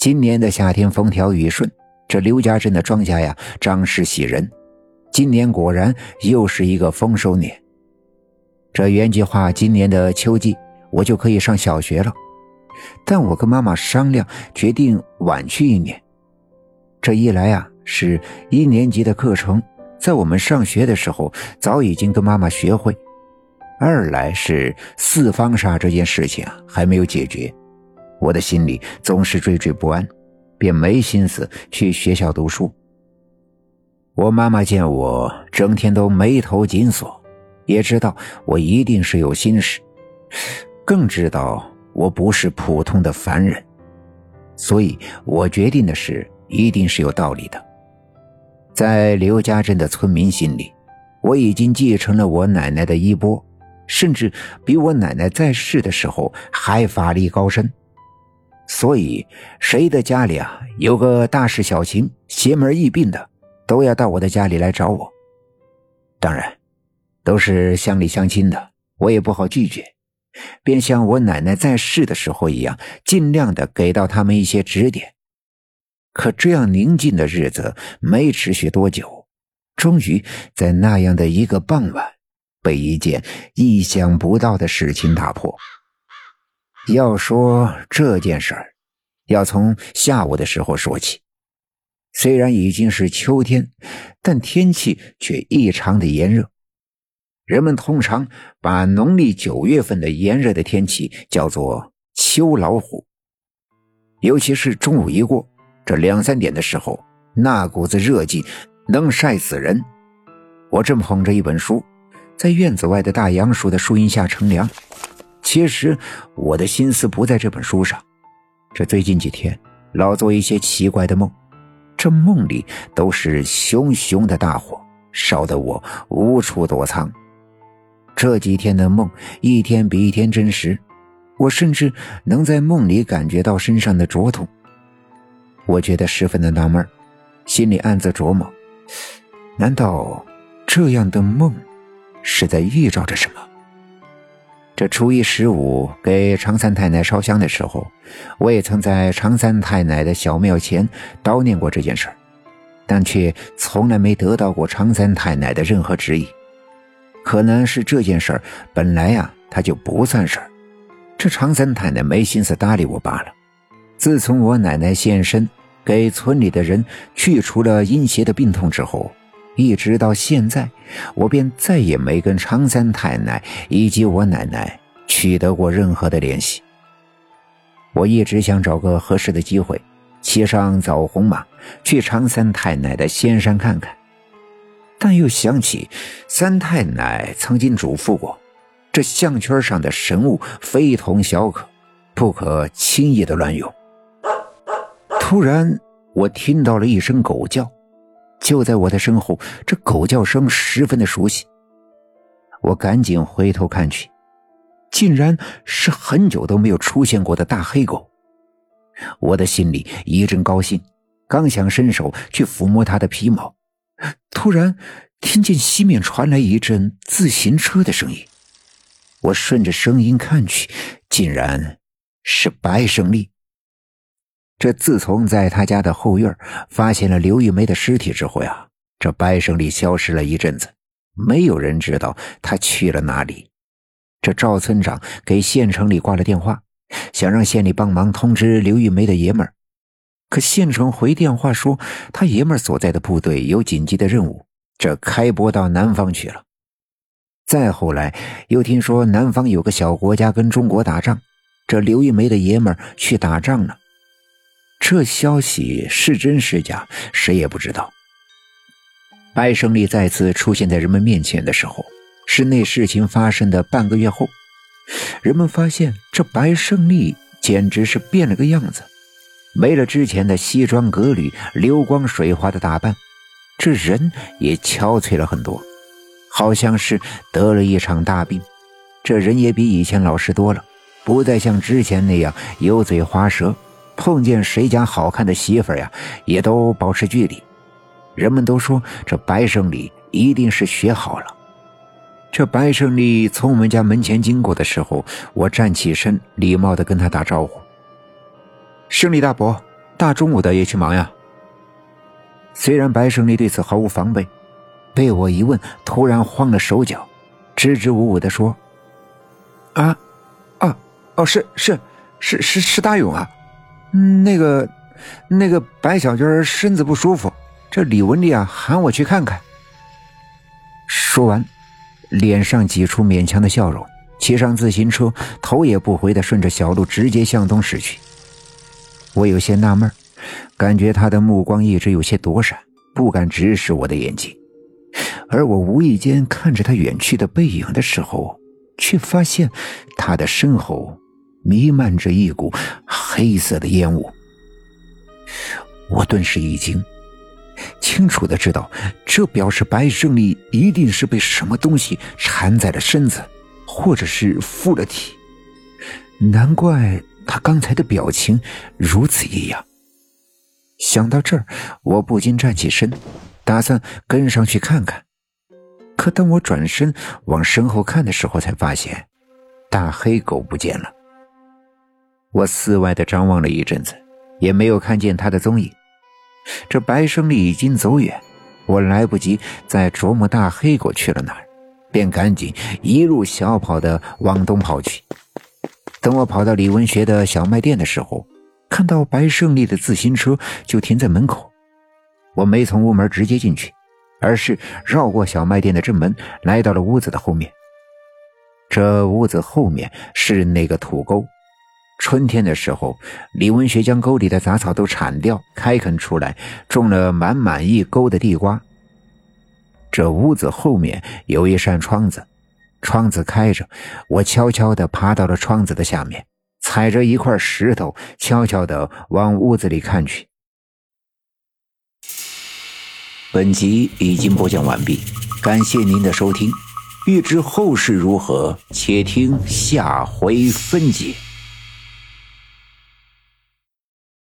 今年的夏天风调雨顺，这刘家镇的庄稼呀，长势喜人。今年果然又是一个丰收年。这原计划今年的秋季我就可以上小学了，但我跟妈妈商量，决定晚去一年。这一来啊，是一年级的课程，在我们上学的时候早已经跟妈妈学会；二来是四方煞这件事情啊还没有解决，我的心里总是惴惴不安，便没心思去学校读书。我妈妈见我整天都眉头紧锁。也知道我一定是有心事，更知道我不是普通的凡人，所以我决定的事一定是有道理的。在刘家镇的村民心里，我已经继承了我奶奶的衣钵，甚至比我奶奶在世的时候还法力高深。所以，谁的家里啊有个大事小情、邪门疫病的，都要到我的家里来找我。当然。都是乡里乡亲的，我也不好拒绝，便像我奶奶在世的时候一样，尽量的给到他们一些指点。可这样宁静的日子没持续多久，终于在那样的一个傍晚，被一件意想不到的事情打破。要说这件事儿，要从下午的时候说起。虽然已经是秋天，但天气却异常的炎热。人们通常把农历九月份的炎热的天气叫做“秋老虎”，尤其是中午一过，这两三点的时候，那股子热劲能晒死人。我正捧着一本书，在院子外的大杨树的树荫下乘凉。其实我的心思不在这本书上，这最近几天老做一些奇怪的梦，这梦里都是熊熊的大火，烧得我无处躲藏。这几天的梦，一天比一天真实，我甚至能在梦里感觉到身上的灼痛。我觉得十分的纳闷，心里暗自琢磨：难道这样的梦是在预兆着什么？这初一十五给常三太奶烧香的时候，我也曾在常三太奶的小庙前叨念过这件事但却从来没得到过常三太奶的任何指引。可能是这件事本来呀，他就不算事儿，这常三太太没心思搭理我罢了。自从我奶奶现身，给村里的人去除了阴邪的病痛之后，一直到现在，我便再也没跟常三太奶以及我奶奶取得过任何的联系。我一直想找个合适的机会，骑上枣红马，去常三太奶的仙山看看。但又想起三太奶曾经嘱咐过，这项圈上的神物非同小可，不可轻易的乱用。突然，我听到了一声狗叫，就在我的身后。这狗叫声十分的熟悉，我赶紧回头看去，竟然是很久都没有出现过的大黑狗。我的心里一阵高兴，刚想伸手去抚摸它的皮毛。突然，听见西面传来一阵自行车的声音。我顺着声音看去，竟然是白胜利。这自从在他家的后院发现了刘玉梅的尸体之后呀，这白胜利消失了一阵子，没有人知道他去了哪里。这赵村长给县城里挂了电话，想让县里帮忙通知刘玉梅的爷们儿。可县城回电话说，他爷们儿所在的部队有紧急的任务，这开拨到南方去了。再后来又听说南方有个小国家跟中国打仗，这刘玉梅的爷们儿去打仗了。这消息是真是假，谁也不知道。白胜利再次出现在人们面前的时候，是那事情发生的半个月后。人们发现这白胜利简直是变了个样子。没了之前的西装革履、流光水滑的打扮，这人也憔悴了很多，好像是得了一场大病。这人也比以前老实多了，不再像之前那样油嘴滑舌，碰见谁家好看的媳妇呀，也都保持距离。人们都说这白胜利一定是学好了。这白胜利从我们家门前经过的时候，我站起身，礼貌地跟他打招呼。胜利大伯，大中午的也去忙呀？虽然白胜利对此毫无防备，被我一问，突然慌了手脚，支支吾吾的说：“啊，啊，哦，是是是是是大勇啊，那个那个白小娟身子不舒服，这李文丽啊喊我去看看。”说完，脸上挤出勉强的笑容，骑上自行车，头也不回的顺着小路直接向东驶去。我有些纳闷，感觉他的目光一直有些躲闪，不敢直视我的眼睛。而我无意间看着他远去的背影的时候，却发现他的身后弥漫着一股黑色的烟雾。我顿时一惊，清楚的知道，这表示白胜利一定是被什么东西缠在了身子，或者是附了体。难怪。他刚才的表情如此异样。想到这儿，我不禁站起身，打算跟上去看看。可当我转身往身后看的时候，才发现大黑狗不见了。我四外的张望了一阵子，也没有看见他的踪影。这白胜利已经走远，我来不及再琢磨大黑狗去了哪儿，便赶紧一路小跑的往东跑去。等我跑到李文学的小卖店的时候，看到白胜利的自行车就停在门口。我没从屋门直接进去，而是绕过小卖店的正门，来到了屋子的后面。这屋子后面是那个土沟，春天的时候，李文学将沟里的杂草都铲掉，开垦出来，种了满满一沟的地瓜。这屋子后面有一扇窗子。窗子开着，我悄悄地爬到了窗子的下面，踩着一块石头，悄悄地往屋子里看去。本集已经播讲完毕，感谢您的收听。欲知后事如何，且听下回分解。